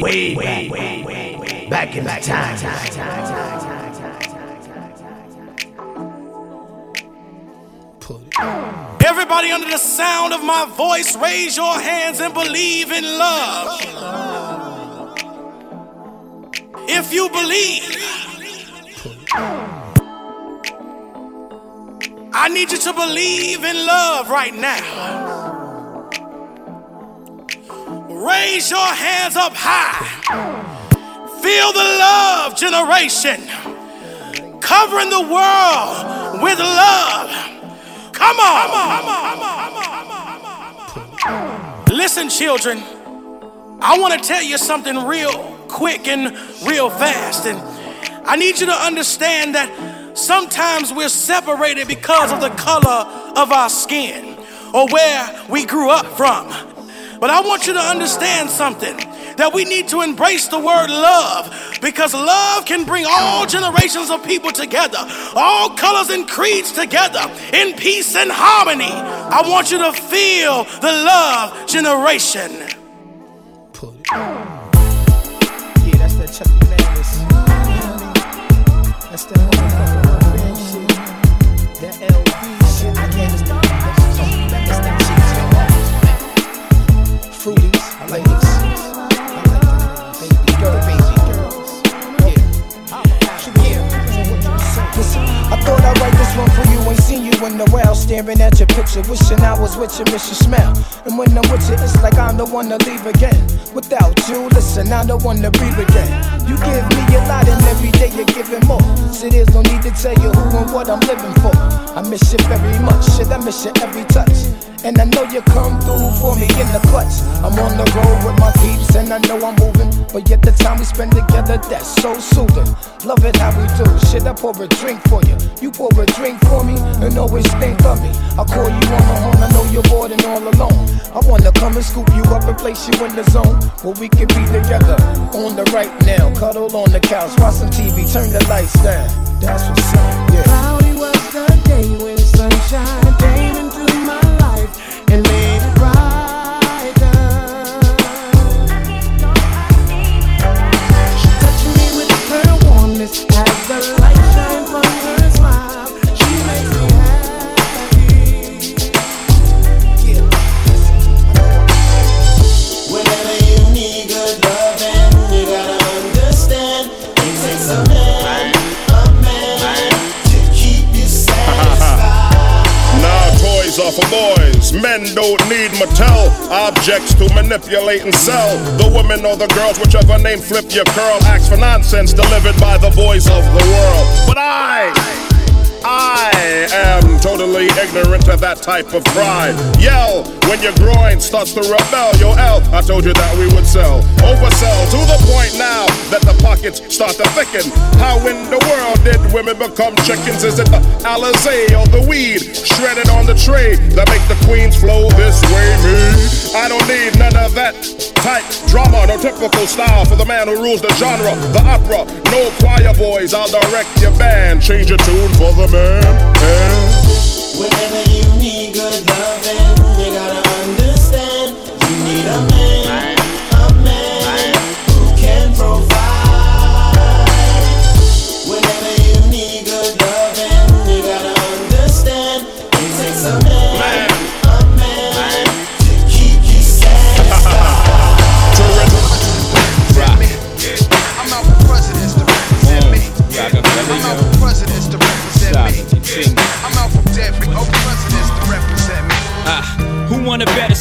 way, way, way, way, way, back in the time. Everybody under the sound of my voice, raise your hands and believe in love. If you believe, I need you to believe in love right now. Raise your hands up high. Feel the love generation covering the world with love. Come on. Listen, children. I want to tell you something real quick and real fast. And I need you to understand that sometimes we're separated because of the color of our skin or where we grew up from. But I want you to understand something that we need to embrace the word love because love can bring all generations of people together, all colors and creeds together in peace and harmony. I want you to feel the love generation. Yeah, that's that Chucky Madness. That's that in a while, staring at your picture, wishing I was with you, miss your smell. And when I'm with you, it's like I'm the one to leave again. Without you, listen, I'm the one to breathe again. You give me a lot, and every day you're giving more. So there's no need to tell you who and what I'm living for. I miss you very much, shit, I miss you every touch. And I know you come through for me in the clutch. I'm on the road with my peeps, and I know I'm moving. But yet the time we spend together, that's so soothing. Love it how we do. Shit, I pour a drink for you. You pour a drink for me, and always think of me. I call you on the horn, I know you're bored and all alone. I wanna come and scoop you up and place you in the zone where we can be together. On the right now, cuddle on the couch, watch some TV, turn the lights down. That's what's up, yeah. Cloudy was the day when sunshine for boys. Men don't need Mattel objects to manipulate and sell. The women or the girls, whichever name flip your curl, acts for nonsense delivered by the boys of the world. But I. I am totally ignorant to that type of pride. Yell when your groin starts to rebel. Yo, L, I told you that we would sell. Oversell to the point now that the pockets start to thicken. How in the world did women become chickens? Is it the Alizé or the weed shredded on the tray that make the queens flow this type drama. No typical style for the man who rules the genre, the opera. No choir boys, I'll direct your band. Change your tune for the man. man. Whenever you need good loving,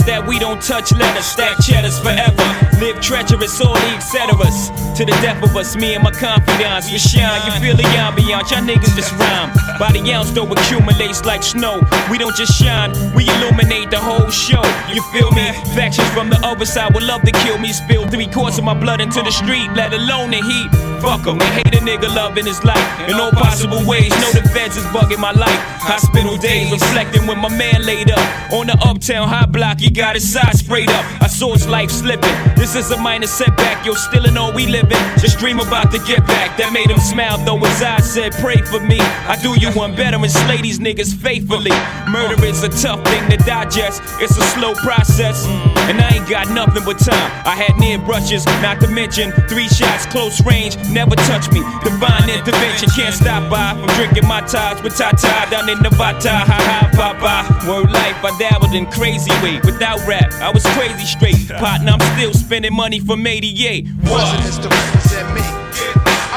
that we don't touch letters, stack cheddars forever? Live treacherous, the etceteras. To the death of us, me and my confidants. We shine, you feel the ambiance, y'all niggas just rhyme. By the ounce, though, accumulates like snow. We don't just shine, we illuminate the whole show. You feel me? Factions from the other side would love to kill me. Spill three quarts of my blood into the street, let alone the heat. Fuck 'em, hate a nigga loving his life in all possible ways. Know the feds is bugging my life. Hospital days reflecting when my man laid up on the uptown high block. He got his side sprayed up. I saw his life slipping. This is a minor setback. Yo, still in all we living. Just dream about the get back. That made him smile though his eyes said, Pray for me. I do you one better and slay these niggas faithfully. Murder is a tough thing to digest. It's a slow process. And I ain't got nothing but time. I had near brushes, not to mention three shots, close range, never touch me. Divine intervention, can't stop by from drinking my ties with Tata down in Nevada. Ha ha, papa. Word life, I dabbled in crazy way. Without rap, I was crazy straight. Partner, I'm still spending money from 88. Presidents to represent me.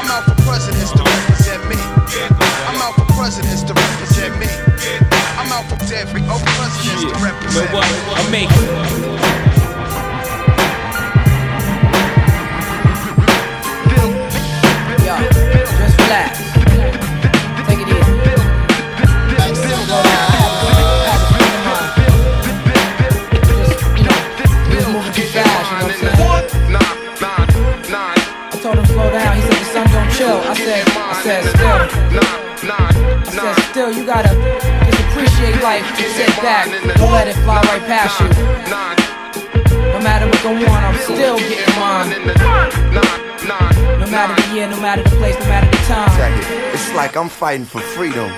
I'm out for presidents to represent me. I'm out for presidents to represent me. I'm out for every oh presidents to represent what? me. I make Like I'm fighting for freedom.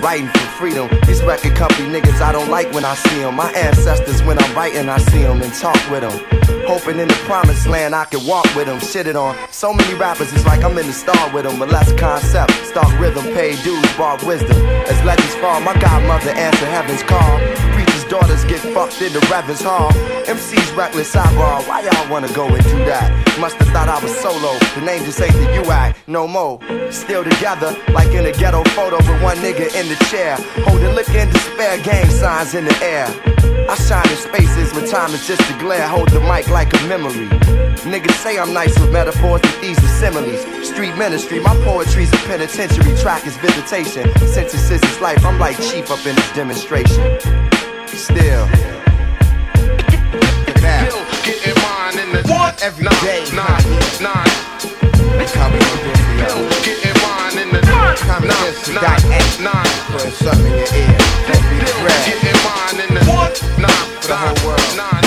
Writing for freedom. These record company niggas I don't like when I see them. My ancestors, when I'm writing, I see them and talk with them. Hoping in the promised land I can walk with them. Shit it on. So many rappers, it's like I'm in the star with them. But less concept. Start rhythm, pay dues, brought wisdom. As legends fall, my godmother answer heaven's call. Daughters get fucked in the Reverend's hall. MC's reckless eyeball. Why y'all wanna go and do that? Must have thought I was solo. The name just ain't the UI no more. Still together, like in a ghetto photo with one nigga in the chair. Holding liquor and despair, gang signs in the air. I shine in spaces when time is just a glare. Hold the mic like a memory. Niggas say I'm nice with metaphors, but these are similes. Street ministry, my poetry's a penitentiary. Track is visitation. Sentences is life. I'm like chief up in this demonstration. Still. Still getting mine in the what? Every nine, day, nine, nine. Still getting mine in the nine, nine, nine. Putting something in your ear. Don't be Still getting mine in the nine, For the whole world. nine.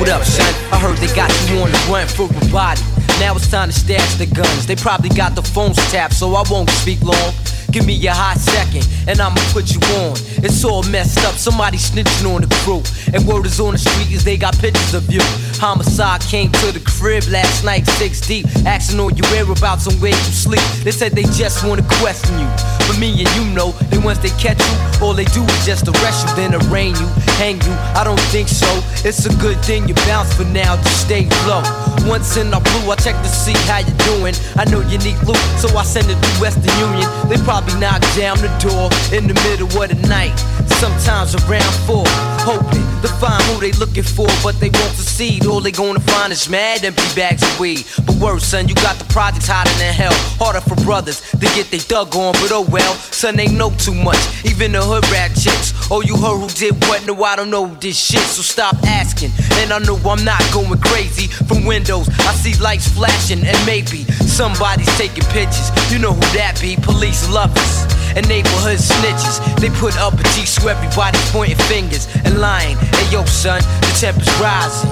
What up, son? I heard they got you on the run for a body. Now it's time to stash the guns. They probably got the phones tapped, so I won't speak long. Give me a hot second, and I'ma put you on. It's all messed up, somebody snitching on the crew. And word is on the street is they got pictures of you. Homicide came to the crib last night, six deep, asking all your whereabouts and where you sleep. They said they just wanna question you. But me and you know that once they catch you, all they do is just arrest you, then arraign you, hang you. I don't think so. It's a good thing you bounce for now, just stay low. Once in our blue, I check to see how you doing. I know you need loot, so I send it through Western Union. They probably knock down the door in the middle of the night. Sometimes around four, hoping to find who they looking for, but they won't succeed. All they gonna find is mad empty bags of weed. But worse, son, you got the projects hotter than hell. Harder for brothers to get they dug on, but oh well, son, they know too much. Even the hood rat chicks. Oh, you heard who did what? No, I don't know this shit, so stop asking. And I know I'm not going crazy. From windows, I see lights flashing, and maybe somebody's taking pictures. You know who that be? Police lovers and neighborhood snitches. They put up a G so everybody pointing fingers and lying. Hey yo, son, the temper's rising.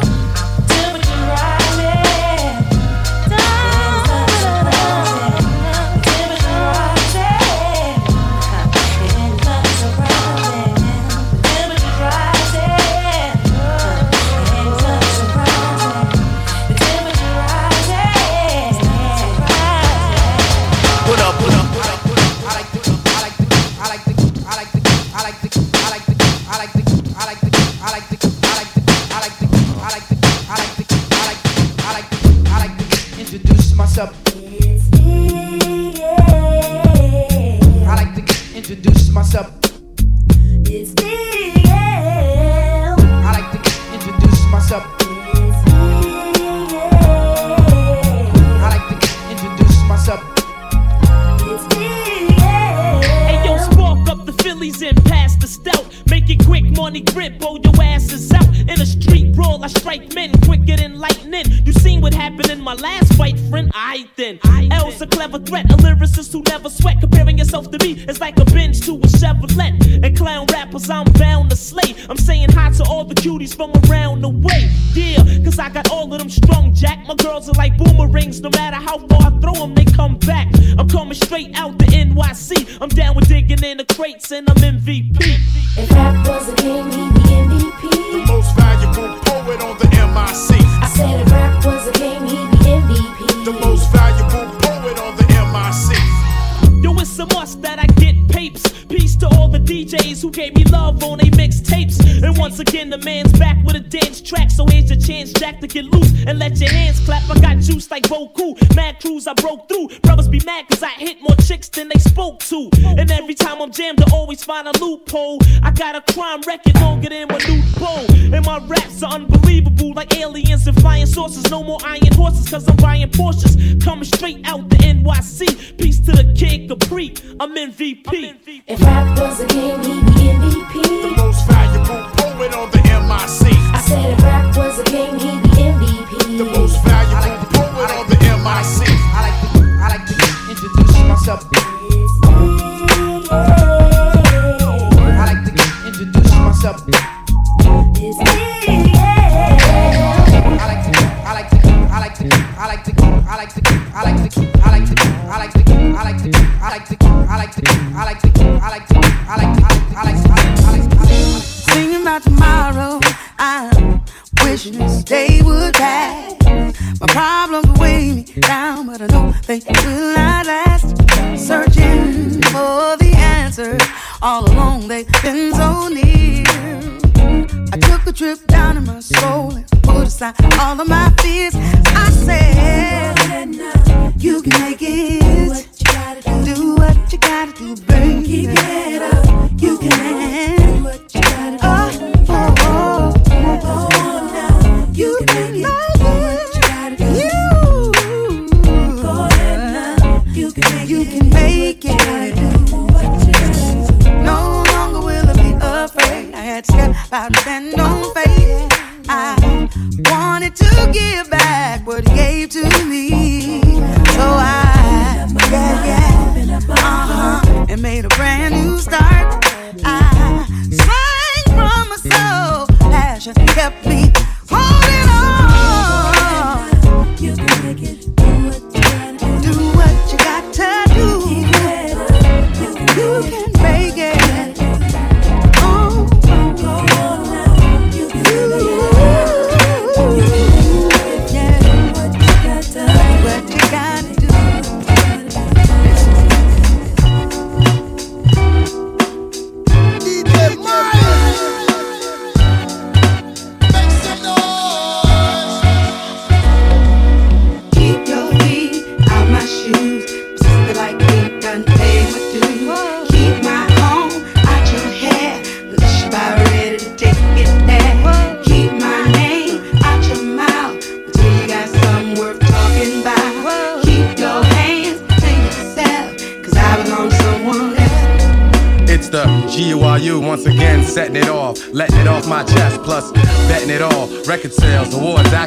find a loophole. I got a crime record longer than Manute Bol. And my raps are unbelievable, like aliens and flying saucers. No more iron horses, cause I'm buying Porsches. Coming straight out the NYC. Peace to the kid Capri. I'm MVP. I'm MVP. If rap was a game, he'd be in the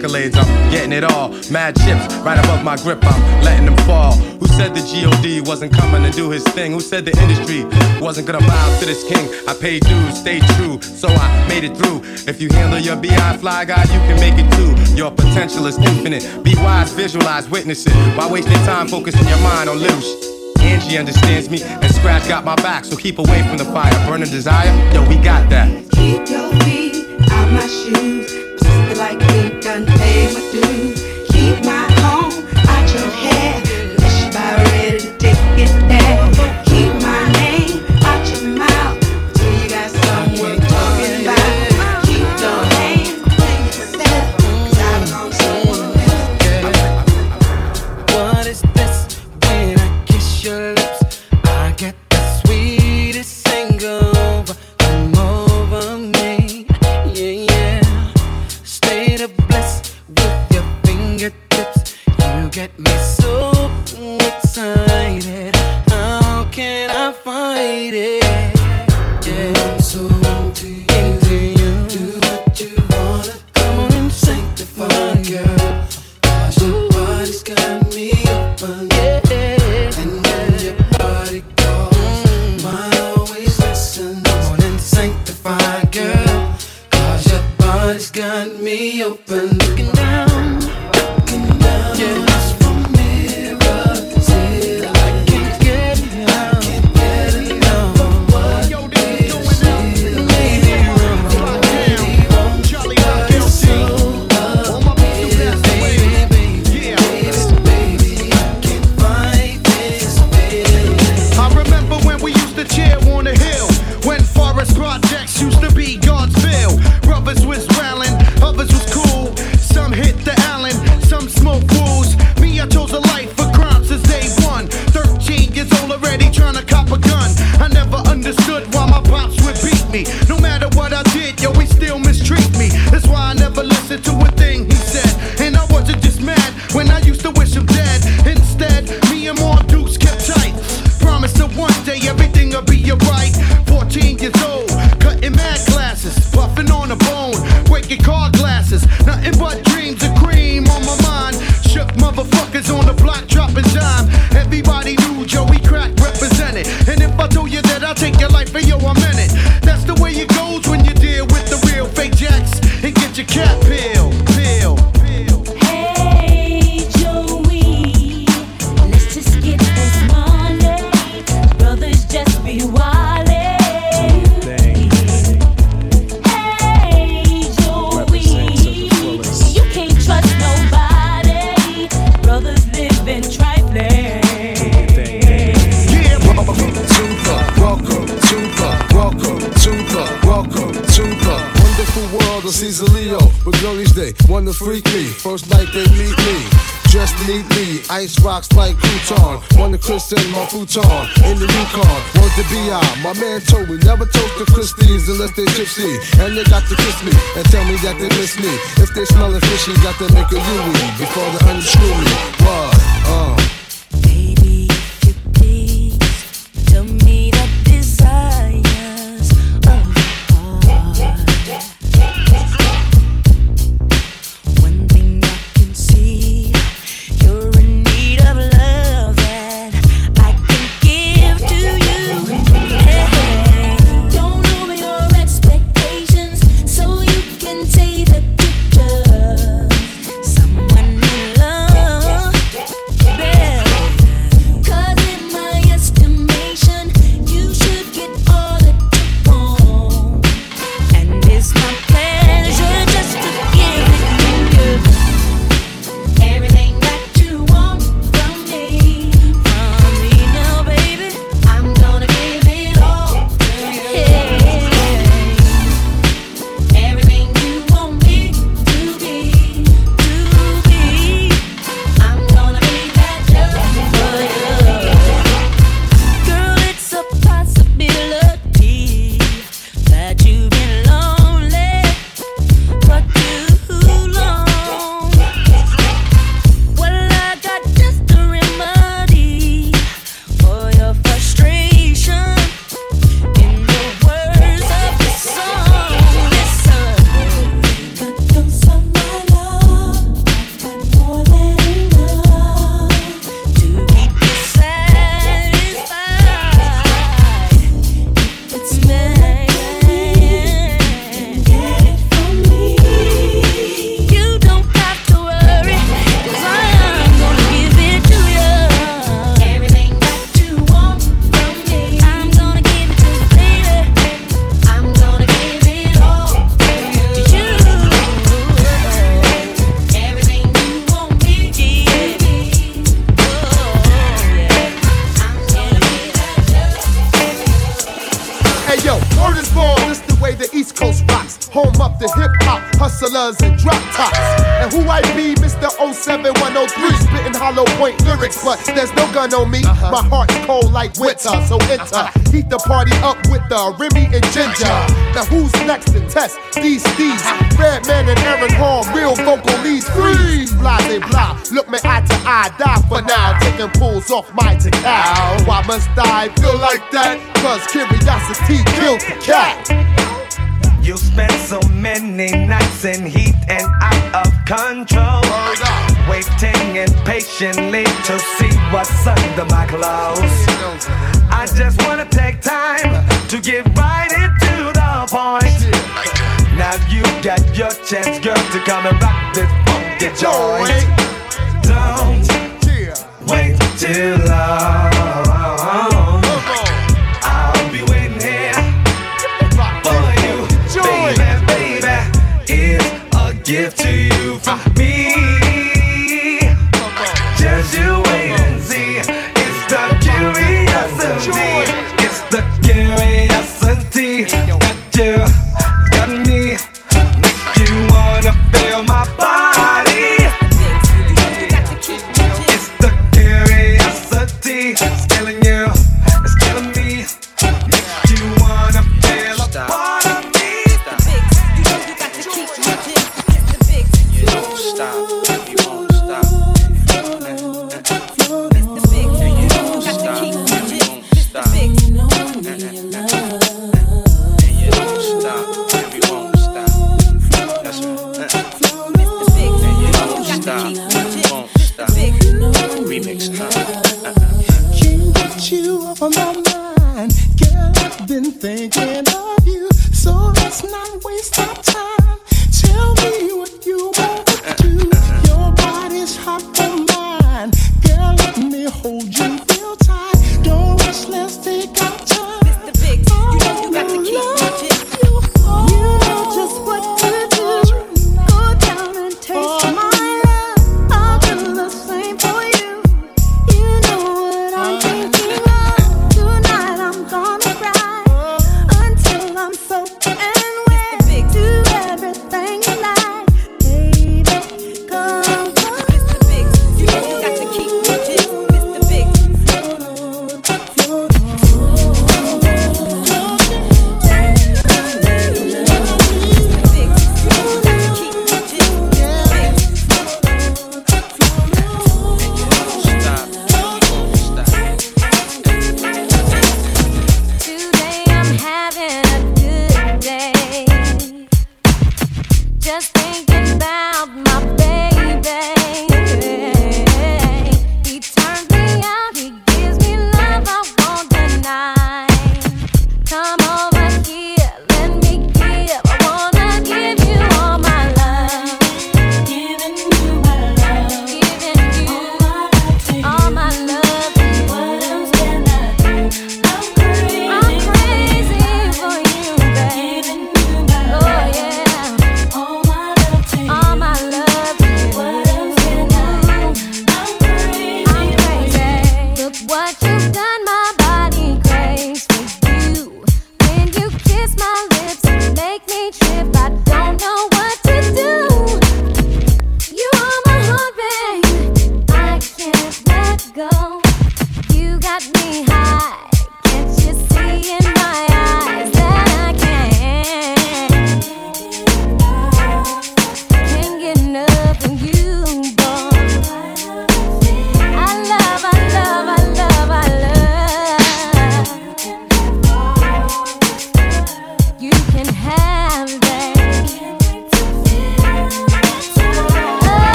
accolades, I'm getting it all. Mad chips right above my grip, I'm letting them fall. Who said the GOD wasn't coming to do his thing? Who said the industry wasn't gonna bow to this king? I paid dues, stayed true, so I made it through. If you handle your BI fly guy, you can make it too. Your potential is infinite. Be wise, visualize, witness it. Why waste your time focusing your mind on little? Angie understands me, and Scratch got my back, so keep away from the fire. Burning desire, yo, we got that. Keep your feet out my shoes, just like it can pay my dues. MC's a Leo, but girlies they wanna freak me. First night they meet me. dress me, ice rocks like crouton. Wanna christen my futon in the Yukon. Want to be out. My man told me never toast to Christies unless they gypsy. And they got to kiss me and tell me that they miss me. If they smell fishy, got to make a Yui before they unscrew me. What? Uh.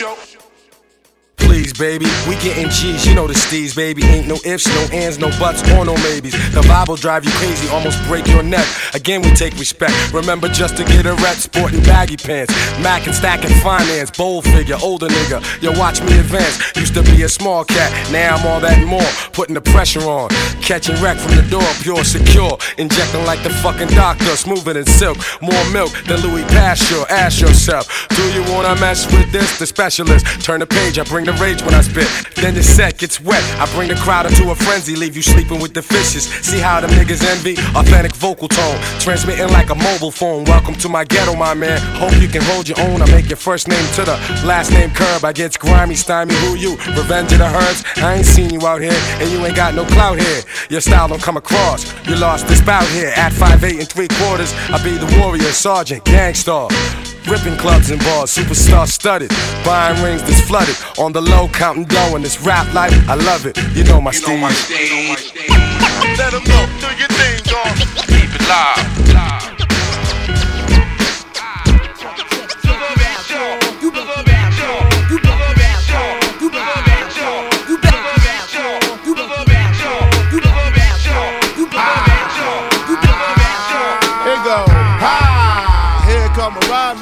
Show. Baby, we getting G's, you know the steez, baby. Ain't no ifs, no ands, no buts, or no maybes. The Bible drive you crazy, almost break your neck. Again, we take respect. Remember just to get a ret, sporting baggy pants. Mac and stacking finance, bold figure, older nigga. Yo, watch me advance. Used to be a small cat, now I'm all that and more. Putting the pressure on, catching wreck from the door, pure, secure. Injecting like the fucking doctor, smoother than silk. More milk than Louis Pasteur. Ask yourself, do you wanna mess with this? The specialist. Turn the page, I bring the rage when I spit. Then the set gets wet. I bring the crowd into a frenzy, leave you sleeping with the fishes. See how the niggas envy? Authentic vocal tone, transmitting like a mobile phone. Welcome to my ghetto, my man. Hope you can hold your own. I make your first name to the last name curb. I get grimy, stymie. Who you? Revenge of the herbs. I ain't seen you out here, and you ain't got no clout here. Your style don't come across. You lost this bout here. At 5'8 and 3 quarters, I be the warrior, sergeant, gangstar. Ripping clubs and bars, superstar studded. Buying rings that's flooded. On the low, counting dough in this rap life. I love it. You know my Steve. Let them know, do your thing, dog. Keep it live. Here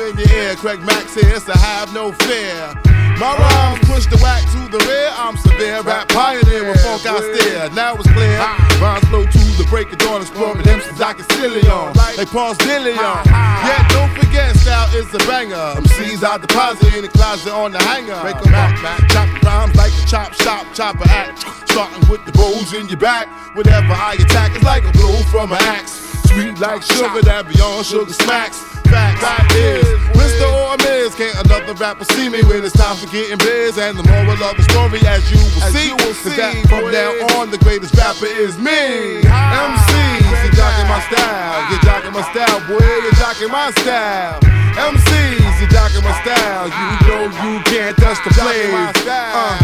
a in your ear. Craig Mack here, so have no fear. My rhymes push the whack to the rear. I'm severe, rap pioneer with funk I steer. Now it's clear. Rhymes flow to the break of dawn, exploring them since I can still on. Like Paul's Dillion. Yeah, don't forget, style is a banger. MCs I deposit in the closet on the hanger. Make them back, back. Chop rhymes like a chop shop, chopper act. Starting with the bows in your back. Whenever I attack, it's like a blow from an axe. Sweet like sugar that beyond sugar smacks. Fact, fact is, Mr. or Miz, can't another rapper see me when it's time for getting biz. And the moral of the story, as you will see, is that from now on, the greatest rapper is me. MCs, you're jocking my style, you're jocking my style, boy, you're jocking my style. MCs, you're jocking my style, you know you can't touch the blaze. Uh,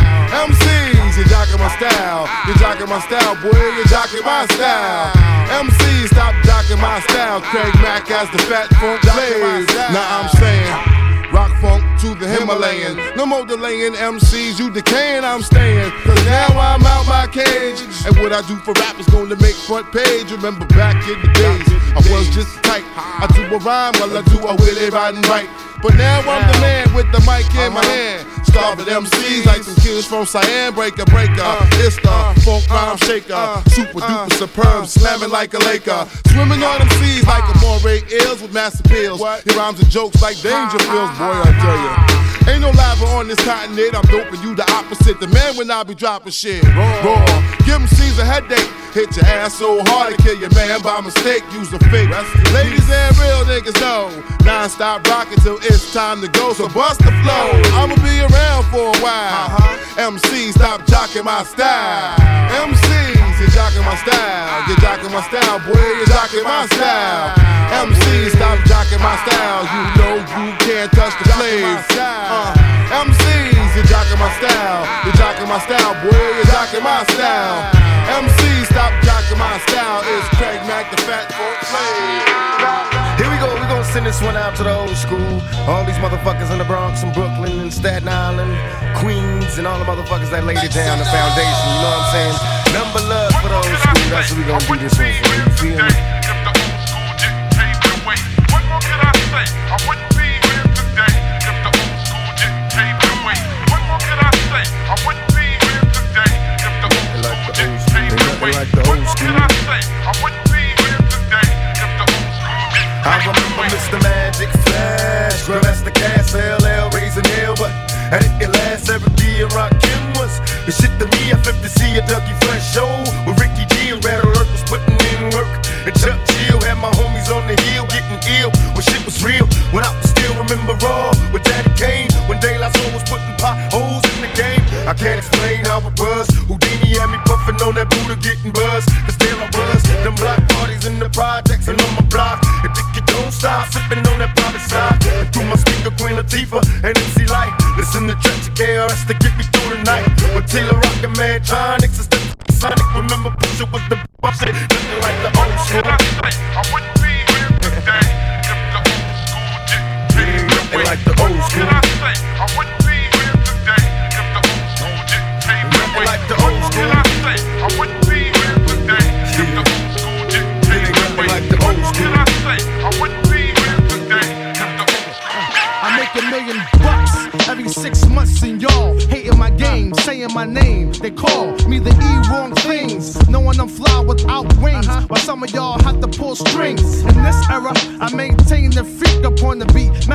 MCs, you're jocking my style, you're jocking my style, boy, you're jocking my style. MCs, stop jocking my style. Craig Mack as the fat funk blaze. Now I'm saying. Rock funk to the Himalayan. No more delaying MCs, you decaying, I'm staying. Cause now I'm out my cage. And what I do for rappers gonna make front page. Remember back in the days, I was just tight. I do a rhyme while I do a willy riding right. But now I'm the man with the mic in my hand. Starving MCs like some kids from Cyan, breaker, breaker. It's the funk rhyme shaker. Super duper superb, slamming like a Laker. Swimming on them seas like a moray eels with massive pills. Your rhymes and jokes like danger feels, boy, I tell ya. Ain't no lava on this continent, I'm doping you the opposite. The man when I be dropping shit. Raw. Give them MCs a headache. Hit your ass so hard to kill your man by mistake. Use a fake. Ladies and real niggas know. Non stop rocking till it's time to go. So bust the flow. I'ma be around for a while. MC, stop jocking my style. MCs, you're jocking my style. You're jocking my style, boy. You're jocking my style. MC, stop jocking my style. You know you can't touch the flames. Uh, MCs, you're jocking my style. You're jocking my style, boy. You're jocking my style. MC, stop jocking my style. Send this one out to the old school. All these motherfuckers in the Bronx and Brooklyn and Staten Island, Queens, and all the motherfuckers that laid it down, the foundation, you know what I'm saying? Number love for the old school, that's what we gonna do this one for, you feel me? Mr. Magic Flash, Grandmaster Caz, LL, raising hell, but I didn't last every year rockin' was the shit to me. I flipped to see a Dougie Fresh show with Ricky G and Red Alert was putting in work. And Chuck Chill had my homies on the hill getting ill when shit was real. When I still remember raw with Daddy Kane when La Soul was putting potholes in the game. I can't explain how it was. Whodini had me puffing on that Buddha getting buzz. Taylor Rockin' Man, and Step Sonic. Remember, Pusha was the boss. Shit,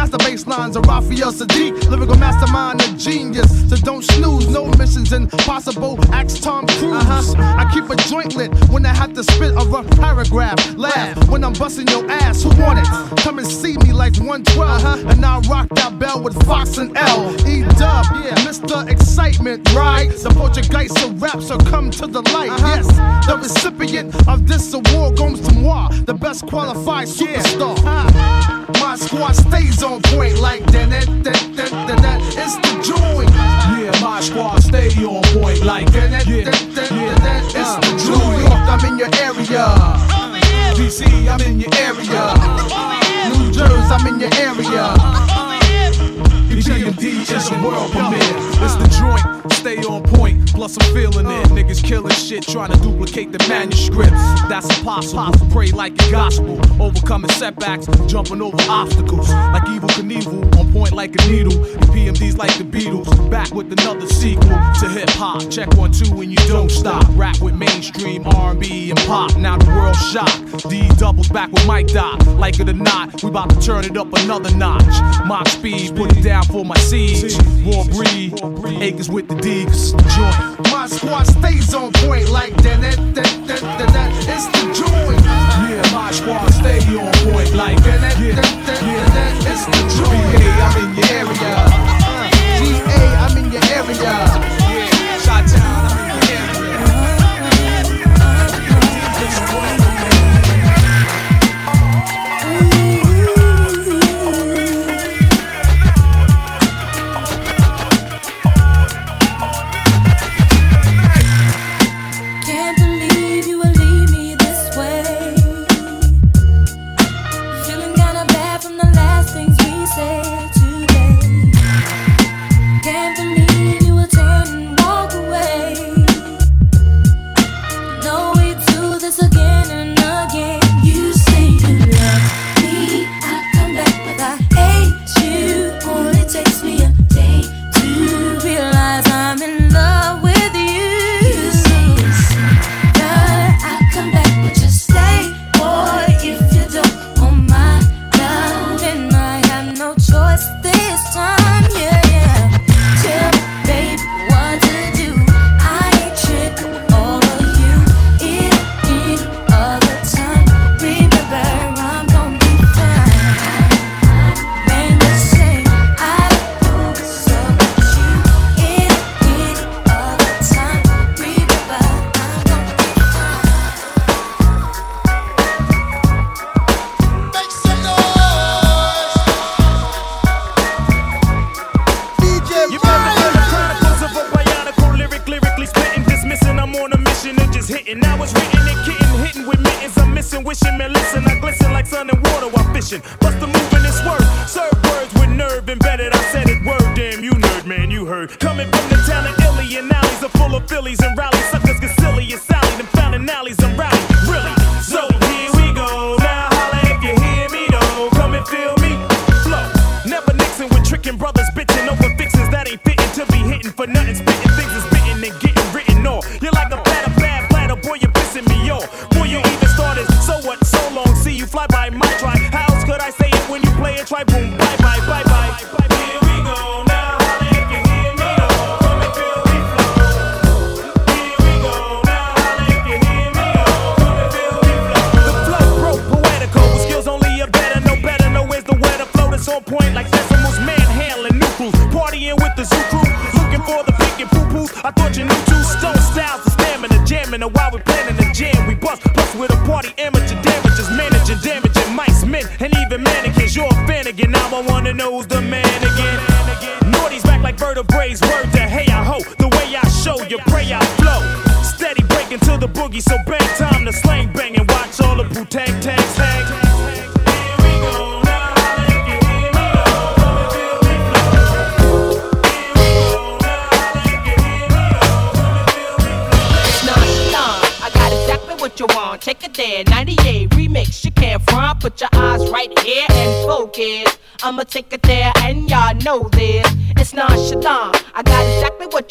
Master bass lines of Raphael Saadiq, lyrical mastermind, a genius. So don't snooze, no missions impossible. Ask Tom Cruise. Uh-huh. I keep a joint lit when I have to spit a rough paragraph. Laugh when I'm busting your ass. Who want it? Uh-huh. Come and see me like 112. Uh-huh. And I rock that bell with Fox and L. E dub, yeah, Mr. Excitement, right? The Portuguese of rap, so come to the light. Yes, the recipient of this award goes to moi, the best qualified superstar. Ah, My squad stays on point like that, that, that, that, that, that. The joint. Yeah, my squad stay on point like that, that, that, that, that. It's the New York, I'm in your area. DC, I'm in your area. New Jersey, I'm in your area. EPMD is a world premiere. It's the joint, stay on point. Plus I'm feeling it. Niggas killing shit, trying to duplicate the manuscripts. That's impossible. Pray like a gospel, overcoming setbacks, jumping over obstacles. Like Evel Knievel, on point like a needle. pmds like the Beatles, back with another sequel to hip hop. Check one two and you don't stop. Rap with mainstream R&B and pop. Now the world shocked. D doubles back with Mike Doc. Like it or not, we about to turn it up another notch. Mock speed, put it down for my siege. Raw breed, acres with the D, 'cause it's the joint. My squad stays on point like that, that, that, that, that, that. It's the joint. Yeah, my squad stay on point like that, that, that, that, that, that. It's the joint. BA, I'm in your area. Uh, GA, I'm in your area. Fly by my try. How else could I say it when you play it? Try boom, bye bye, bye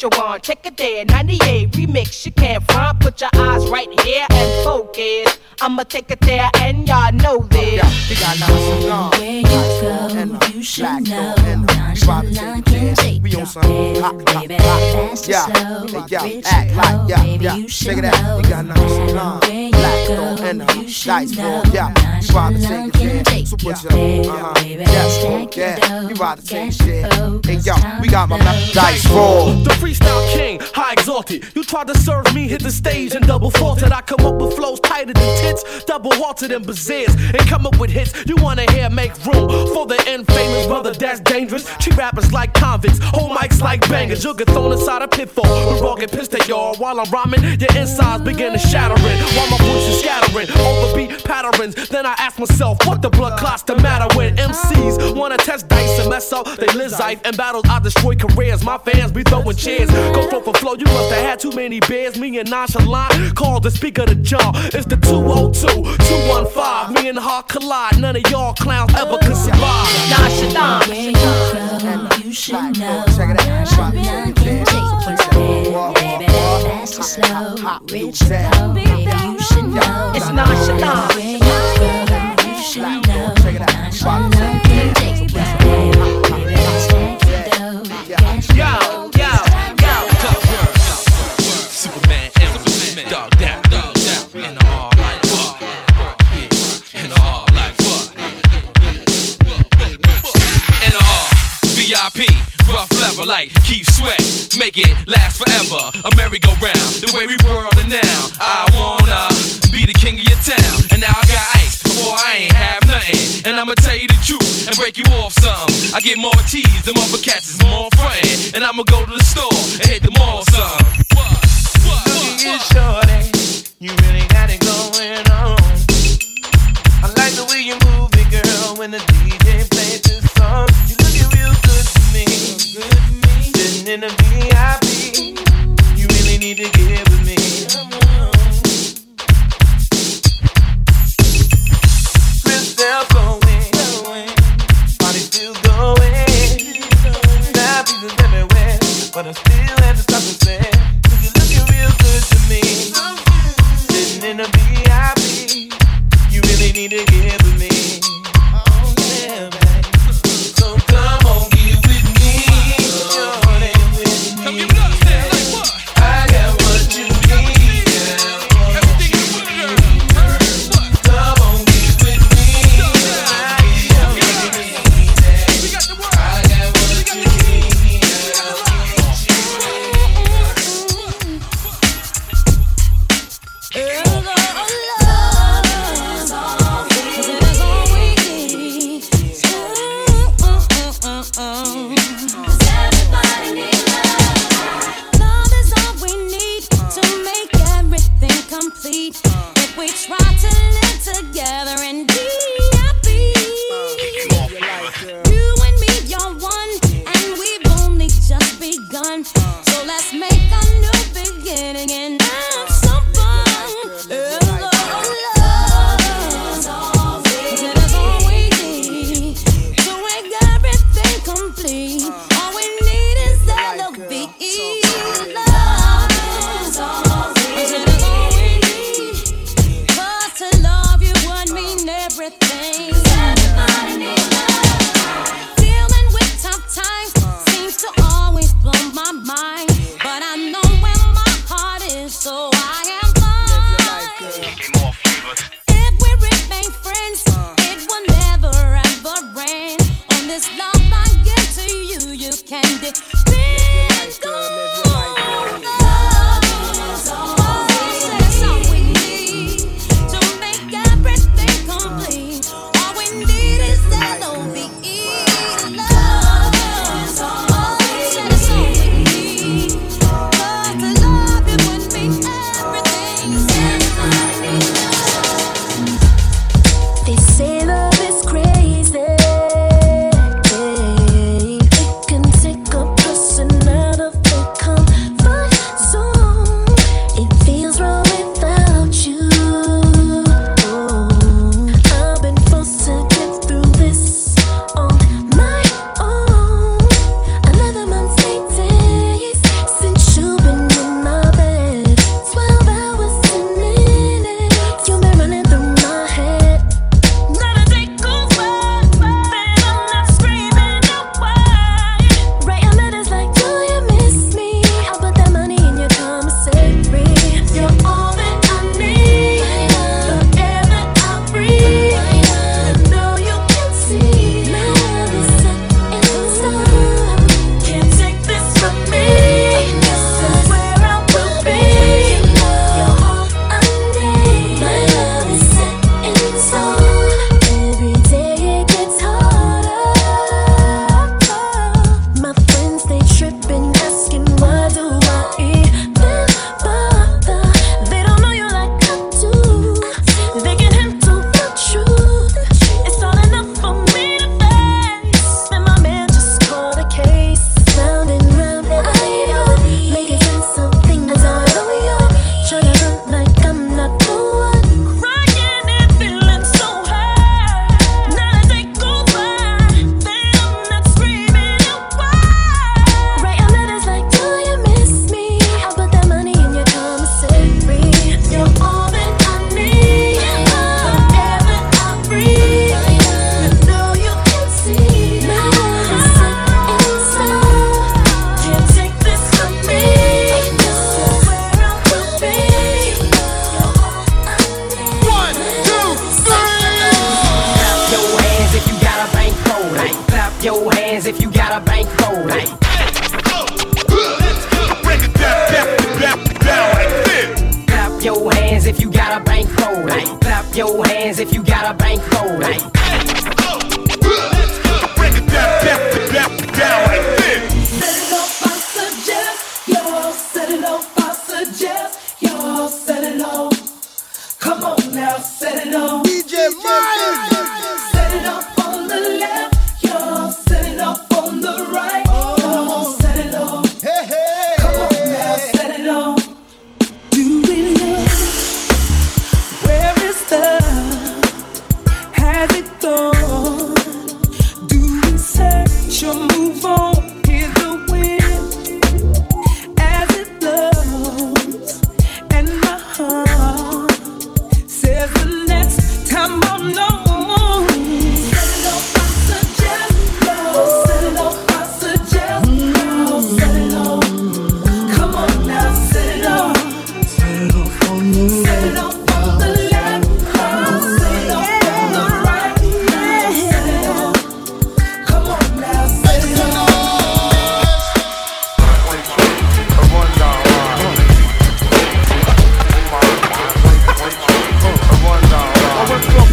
exactly what you want. Take it there. 98 remix, you can't front. Put your eyes right here and focus. I'ma take it there, and y'all know this. Where you go, you should know. Nonchalant can take We on some hot, hot, baby. hot. Fast or Yeah, slow, yeah, rich act or like, yeah, baby, yeah. you should Check it out. know. We got nonchalant, Where you black go, on and you the should dice know. roll. Yeah, we ride the same can shit. take So put your your, uh-huh. baby. Yeah, Stack your yeah, we dough, ride the same get shit. Hey, yo, we got my back dice roll. The freestyle king, high exalted. You tried to serve me, hit the stage and double faulted. I come up with flows tighter than tits, double halted and baziers, and come up with hits. You wanna hear, make room for the infamous brother that's dangerous. Treat rappers like convicts, hold mics like bangers. You'll get thrown inside a pitfall. We all get pissed at y'all while I'm rhyming. Your insides begin to shattering while my voice is scattering. Overbeat patterns. Then I ask myself, what the blood clots the matter when MCs wanna test dice and mess up they live life and battles I destroy careers. My fans be throwing chairs. Go flow for flow, you must have had too many beers. Me and nonchalant called the speaker to jaw. It's the 202, 215. Me and Hawk collide. None of y'all clowns ever could survive. Nonchalant. Where you go, you should know. Nonchalant can take your baby. Fast slow, rich or poor, baby, you should know. It's nonchalant. Where you go, you should know. Nonchalant rough like keep sweat, make it last forever. A merry-go-round, the way we whirl it now. I wanna be the king of your town, and now I got ice. Before I ain't have nothing, and I'ma tell you the truth and break you off some. I get more teas than mother cats is more frontin', and I'ma go to the store and hit the mall some. Look at you, shorty. You really got it going on. I like the way you move it, girl, when the DJ But I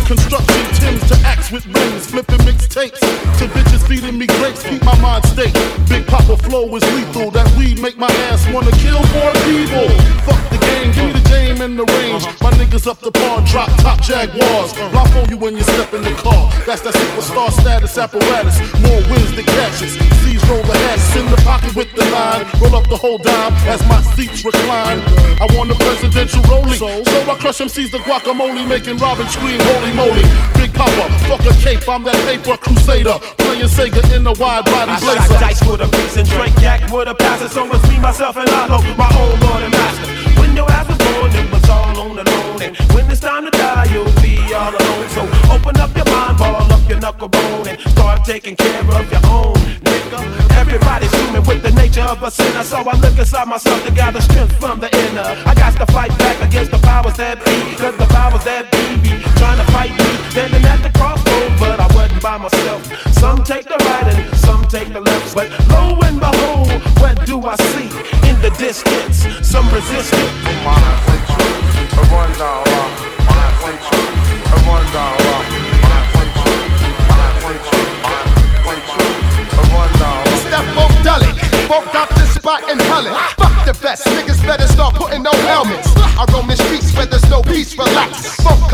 construction Tims to axe with rings, flipping mixtapes to bitches feeding me grapes, keep my mind state. Big Papa flow is lethal, that weed make my ass wanna kill more people. Fuck the game, give me the game and the range. Niggas up the bar, drop top Jaguars. Block on you when you step in the car. That's that superstar status apparatus. More wins than catches. C's roll the hats in the pocket with the line. Roll up the whole dime as my seats recline. I want a presidential rolling, so I crush MCs the guacamole, making Robin scream, holy moly. Big Papa, fuck a cape, I'm that paper crusader. Playing Sega in a wide body blazer. I shot dice with a piece and drink yak with a passer. So it's me, myself, and I know my own Lord and Master. When your ass was born, it was all on alone. And when it's time to die, you'll be all alone. So open up your mind, ball up your knuckle bone, and start taking care of your own, nigga. Everybody's human with the nature of a sinner. So I look inside myself to gather strength from the inner. I got to fight back against the powers that be. Cause the powers that be be trying to fight me. Standing at the crossroads, but I wasn't by myself. Some take the right and some take the left. But lo and behold, what do I see in the distance? Some resistance.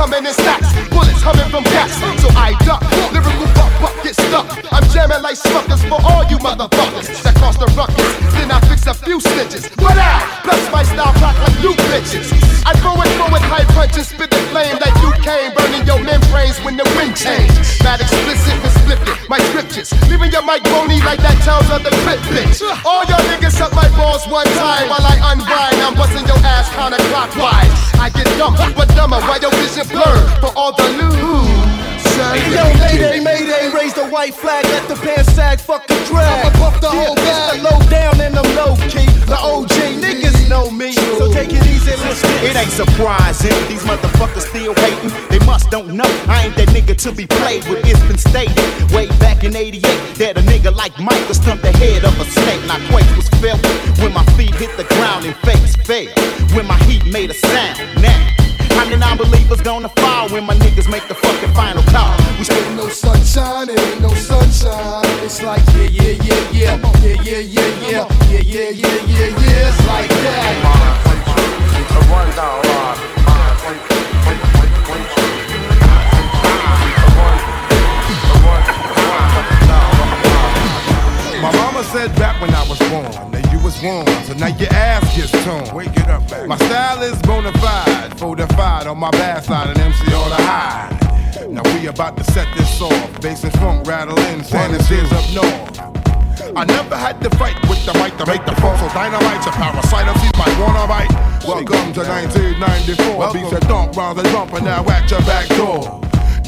Coming in stacks, bullets humming from gas. So I duck, lyrical buck get stuck. I'm jamming like suckers for all you motherfuckers that cross the ruckus. Then I fix a few stitches. What out? Plus my style rock like you bitches. I throw it, throw it, high punches, spit the flame like you came, burning your membranes when the wind change. Mad explicit, and misflipped my scriptures, leaving your mic bony like that tells of the clip bitch. All your niggas suck my balls one time while I unwind. I'm busting your ass counterclockwise. I get dumb, but dumber while your vision blurred for all the news. Hey, yo, Mayday, Mayday, raise the white flag, let the pants sag, fuck the drag. I'ma bump the whole bag. It's the low down and I'm low key. The OG niggas know me, so take it easy, It ain't surprising, these motherfuckers still hating. They must don't know I ain't that nigga to be played with. It's been stated way back in '88 that a nigga like Mike was stumped the head of a snake. Now quake was felt when my feet hit the ground and face fell. When my heat made a sound. Now. How many non-believers gonna fall when my niggas make the fucking final call? We still no sunshine, it ain't no sunshine. It's like yeah, yeah, yeah, yeah, yeah, yeah, yeah, yeah, yeah, yeah, yeah, yeah, yeah. It's like that. My mama said back when I was born was warm, so now your ass gets torn. Wake it up, baby. My style is bona fide, fortified on my backside and MC on the high. Now we about to set this off, bass and funk rattling, fantasies up north. I never had to fight with the mic to make the phone so dynamite. A parasite of these might wanna bite. Welcome to 1994. Beats that dump round the dump and now at your back door.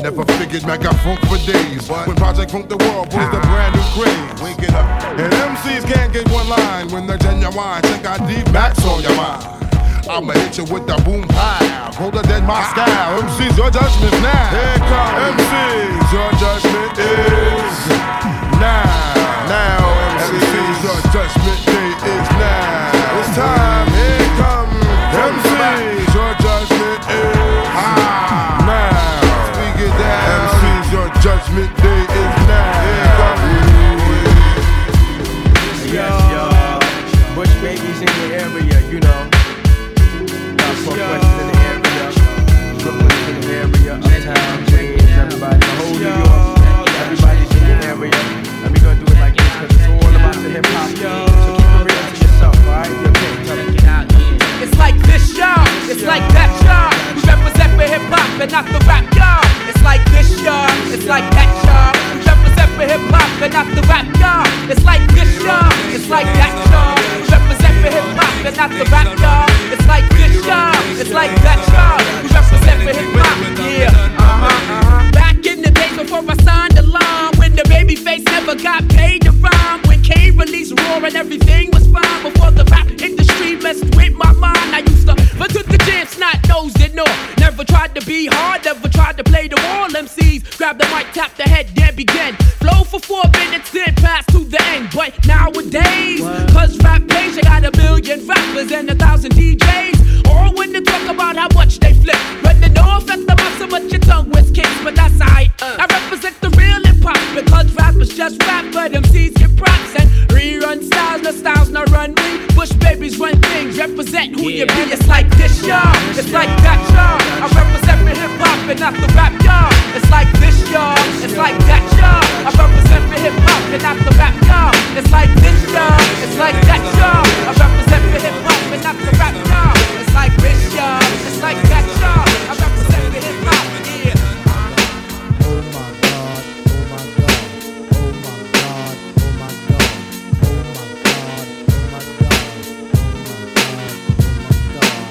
Never figured Mac got funk for days. But When Project Funk the World was the ah. brand new craze. Wake it up. And MCs can't get one line when they're genuine. Check out deep Max on your mind. I'ma hit you with the boom pow. Colder than my ah. style. MC's your judgment now. Here comes MC's your judgment is now. Now MC's your judgment day is now. It's time. Here comes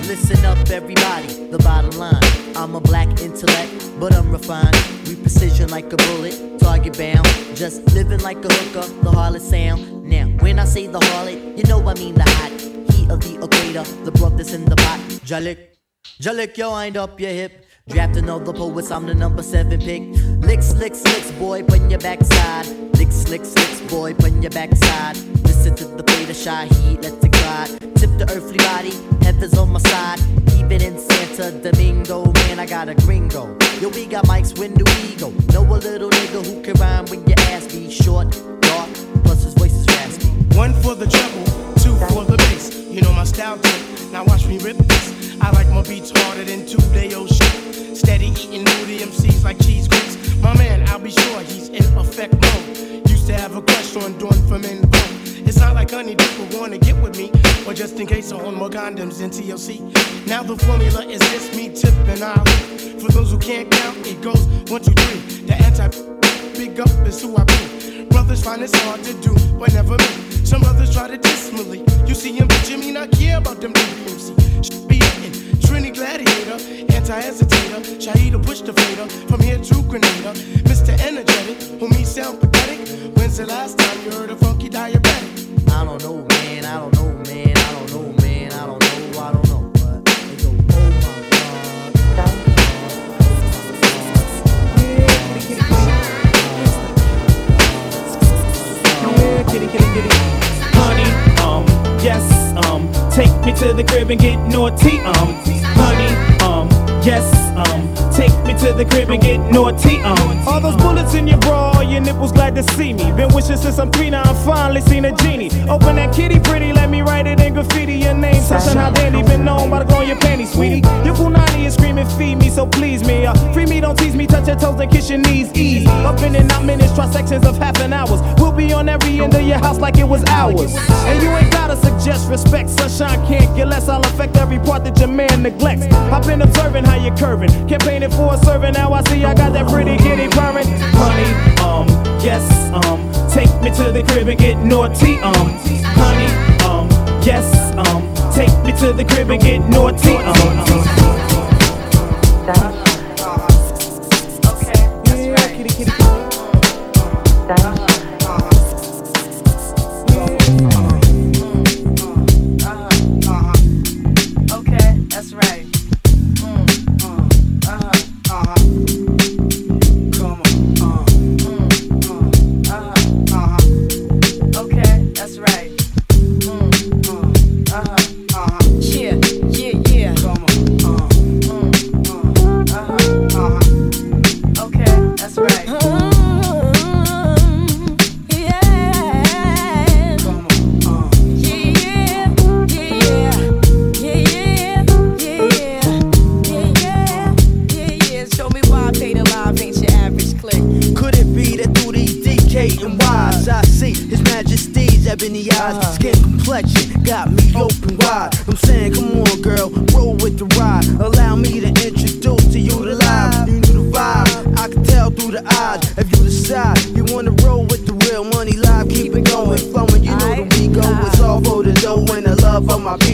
Listen up, everybody, the bottom line. I'm a black intellect, but I'm refined. We precision like a bullet, target bound. Just living like a hooker, the harlot sound. Now, when I say the harlot, you know I mean the hot heat of the equator, the brothers in the pot. Jalik, Jalik, yo, wind up your hip. Drafting all the poets, I'm the number seven pick. Licks, licks, licks, boy, put your backside. Licks, licks, licks, boy, put your backside. Listen to the the shy heat, let it glide. Tip the earthly body, heaven's on my side. Even in Santo Domingo, man, I got a gringo. Yo, we got mics, when do we go? Know a little nigga who can rhyme when your ass be short, dark, plus his voice is raspy. One for the treble, two for the bass. You know my style tip. Now watch me rip this. I like my beats harder than two day old shit. Steady eating moody MCs like cheese grits. My man, I'll be sure he's in effect mode. Used to have a crush on for men vote. It's not like honey people wanna get with me, or just in case I own more condoms than TLC. Now the formula is this: me, Tip, and Ali. For those who can't count, it goes one, two, three. The anti big up is who I be. Brothers find it's hard to do, but never me. Some brothers try to me. You see him, but Jimmy not care about them WMC. Should be hitting. Trini Gladiator, anti-hesitator, Shahida push the fader, from here to Grenada. Mr. Energetic, who me sound pathetic. When's the last time you heard a funky diabetic? I don't know, man, I don't know, man, I don't know, man, I don't know, I don't know. Honey, um, yes, um, take me to the crib and get naughty, um, honey, um, yes, um, take me to the crib and get naughty, um. All those bullets in your bra, your nipples glad to see me. Been wishing since I'm three, now I'm finally seen a genie. Open that kitty pretty, let me write it in graffiti. Your name, touching how dandy, been known by the girl in your panties, sweetie. Your punani is screaming, feed me, so please me. Uh, free me, don't tease me, touch your toes and kiss your knees, ease. Up in and out minutes, try sections of half an hours. We'll be on every end of your house like it was ours. And you ain't gotta suggest respect, sunshine can't get less. I'll affect every part that your man neglects. I've been observing how you're curving, campaigning for a servant. Now I see I got that pretty kitty purring. Honey, um, yes, um, take me to the crib and get naughty, um, honey, um, yes, um, take me to the crib and get naughty, um. Yeah,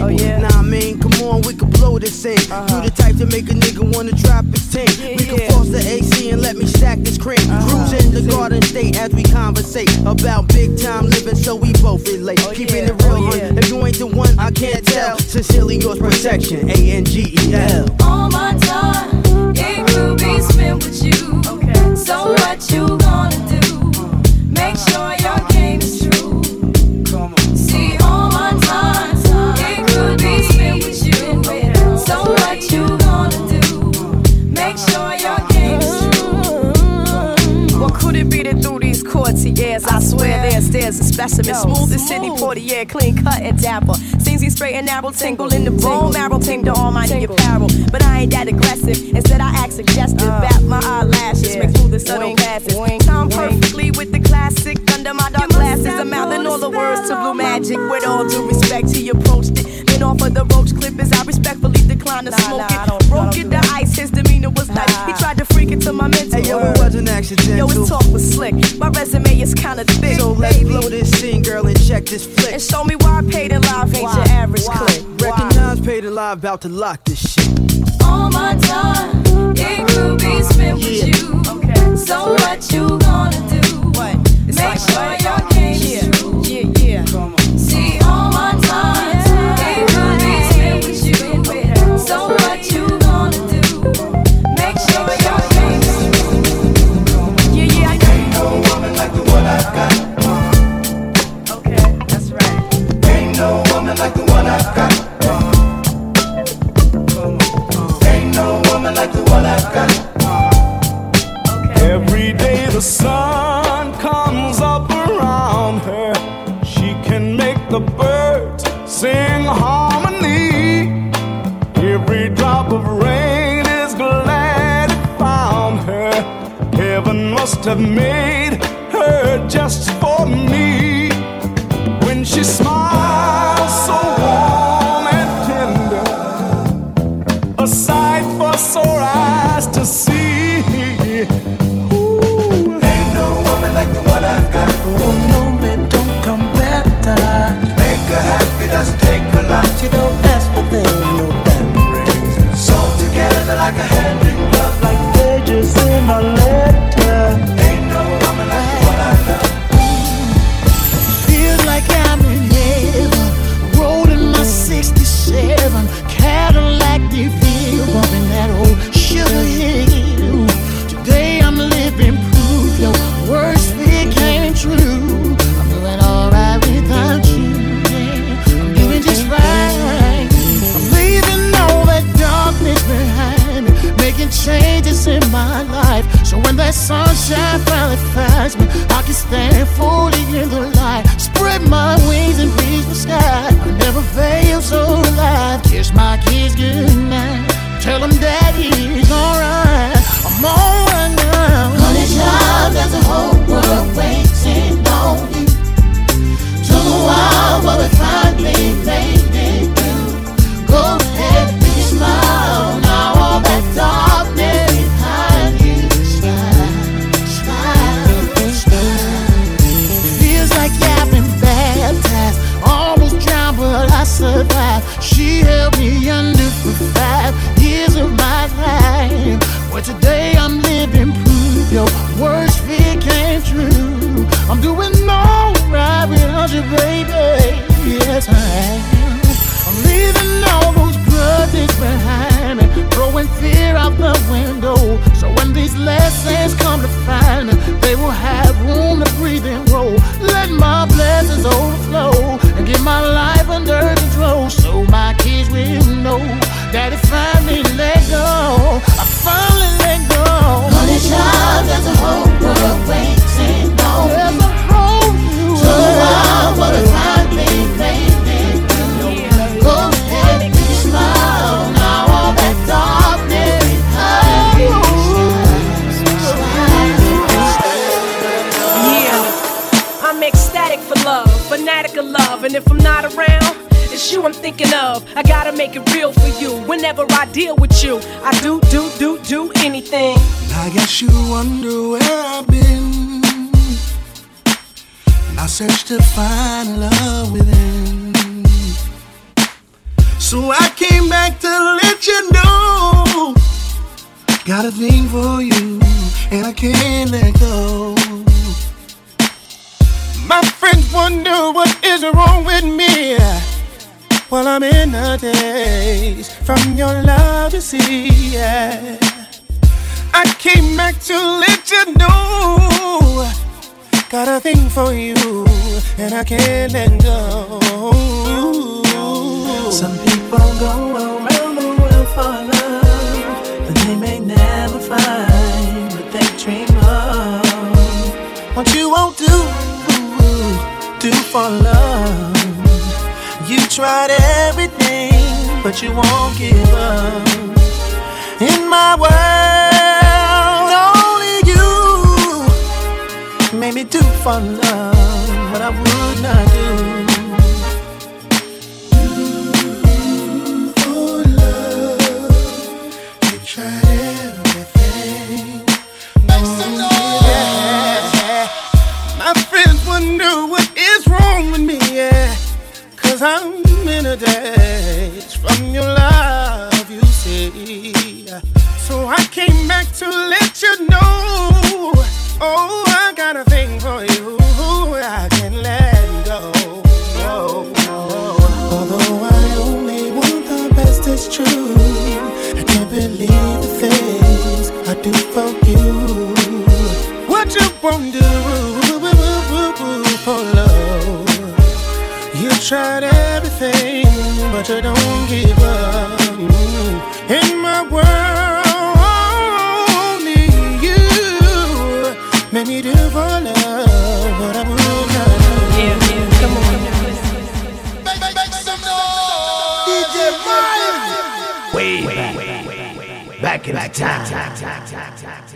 of my people. Nah, I mean, come on, we can blow this thing. Uh-huh. You the type to make a nigga wanna drop his team. We can force the AC and let me stack this cream. Uh-huh. Cruise in the garden state as we conversate about big time living, so we both relate. Oh, Keeping it real, oh, hun. If you ain't the one, I can't tell. Sincerely yours, protection. A N G E L. All my time, it could be spent with you. So what you specimen. Smooth as Sidney Poitier, clean cut and dapper. Seems he straight and narrow, tingle in the bone marrow, ping the almighty apparel. But I ain't that aggressive. Instead, I act suggestive. Bat my eyelashes, make through the subtle glasses. Time perfectly with the classic under my dark glasses. I'm mouthing all the words to blue magic. With all due respect, he approached it. Then offered the roach clippers. I respectfully declined to smoke it. Broke it the ice, his demeanor was nice. He tried to freak it to my mental. Hey, yo, it wasn't accidental. Yo, his talk was slick. My resume is kinda thick. So let's blow this scene, girl, and check this flick. And show me why I paid in live ain't your average clip. Recognize paid and live, about to lock this shit. All my time, it could be spent with you. So what you gonna do? Make sure Heaven must came back to let you know. Got a thing for you, and I can't let go. Some people go around the world for love, but they may never find what they dream of. What you won't do, do for love. You tried everything, but you won't give up. In my world, made me do for love what I would not do. Love, you tried everything. My friends what is wrong with me, yeah. Cause I'm in a daze from your love, you see. So I came back to let you know. Oh, I got for you. What you won't do for love? You tried everything, but you don't give up. In my world, only you made me do back, time.